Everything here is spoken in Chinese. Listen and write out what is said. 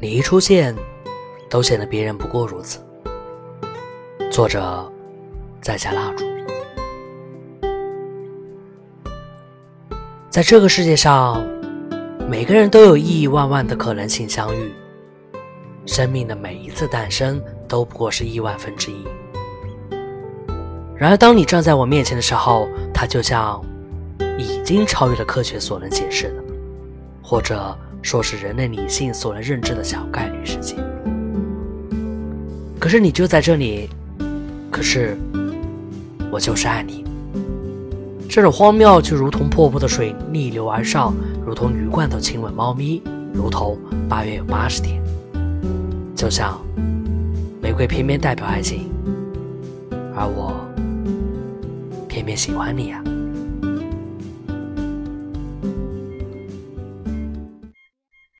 你一出现，都显得别人不过如此。作者在下蜡烛。在这个世界上，每个人都有亿亿万万的可能性相遇。生命的每一次诞生都不过是亿万分之一。然而，当你站在我面前的时候，它就像已经超越了科学所能解释的，或者说是人类理性所能认知的小概率事件。可是你就在这里，可是我就是爱你。这种荒谬就如同瀑布的水逆流而上，如同鱼罐头亲吻猫咪，如同八月有八十天。就像玫瑰偏偏代表爱情，而我偏偏喜欢你啊。